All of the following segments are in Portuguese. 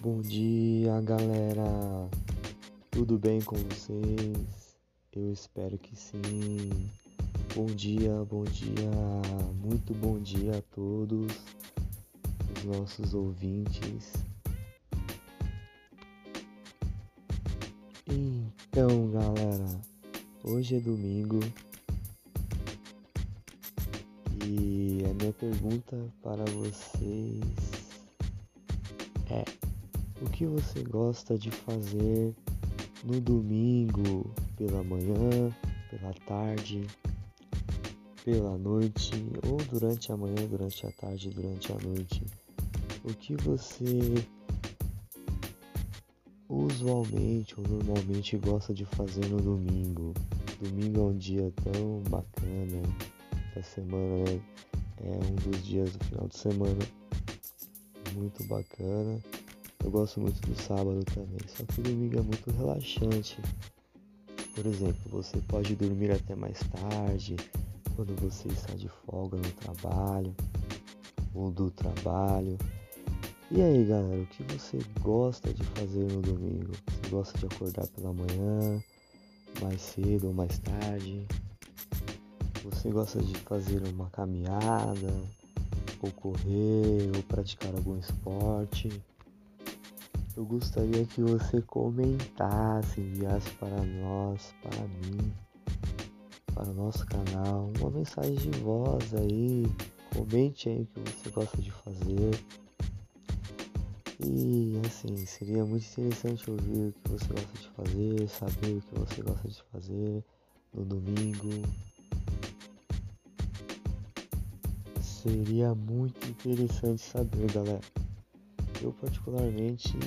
Bom dia, galera. Tudo bem com vocês? Eu espero que sim. Bom dia, bom dia, muito bom dia a todos os nossos ouvintes. Então, galera, hoje é domingo e a minha pergunta para vocês é: o que você gosta de fazer no domingo, pela manhã, pela tarde, pela noite ou durante a manhã, durante a tarde, durante a noite? O que você usualmente ou normalmente gosta de fazer no domingo? Domingo é um dia tão bacana da semana, né? É um dos dias do final de semana muito bacana. Eu gosto muito do sábado também, só que o domingo é muito relaxante. Por exemplo, você pode dormir até mais tarde, quando você está de folga no trabalho ou do trabalho. E aí, galera, o que você gosta de fazer no domingo? Você gosta de acordar pela manhã, mais cedo ou mais tarde? Você gosta de fazer uma caminhada, ou correr, ou praticar algum esporte? Eu gostaria que você comentasse, enviasse para nós, para mim, para o nosso canal, uma mensagem de voz aí. Comente aí o que você gosta de fazer. E assim, seria muito interessante ouvir o que você gosta de fazer, saber o que você gosta de fazer no domingo. Seria muito interessante saber, galera. Eu particularmente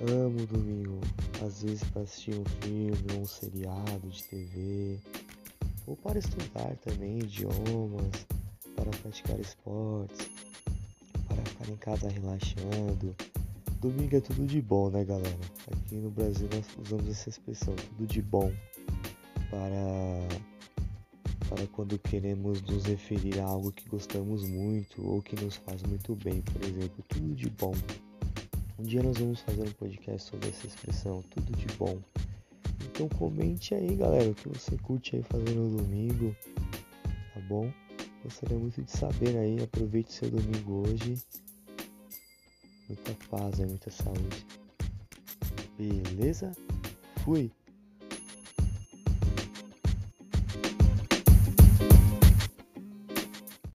amo domingo, às vezes para assistir um filme ou um seriado de TV, ou para estudar também idiomas, para praticar esportes, para ficar em casa relaxando. Domingo é tudo de bom, né, galera? Aqui no Brasil nós usamos essa expressão, tudo de bom, para para quando queremos nos referir a algo que gostamos muito ou que nos faz muito bem, por exemplo, tudo de bom. Um dia nós vamos fazer um podcast sobre essa expressão, tudo de bom. Então comente aí, galera, o que você curte aí fazer no domingo, tá bom? Gostaria muito de saber aí, aproveite seu domingo hoje. Muita paz e muita saúde. Beleza? Fui!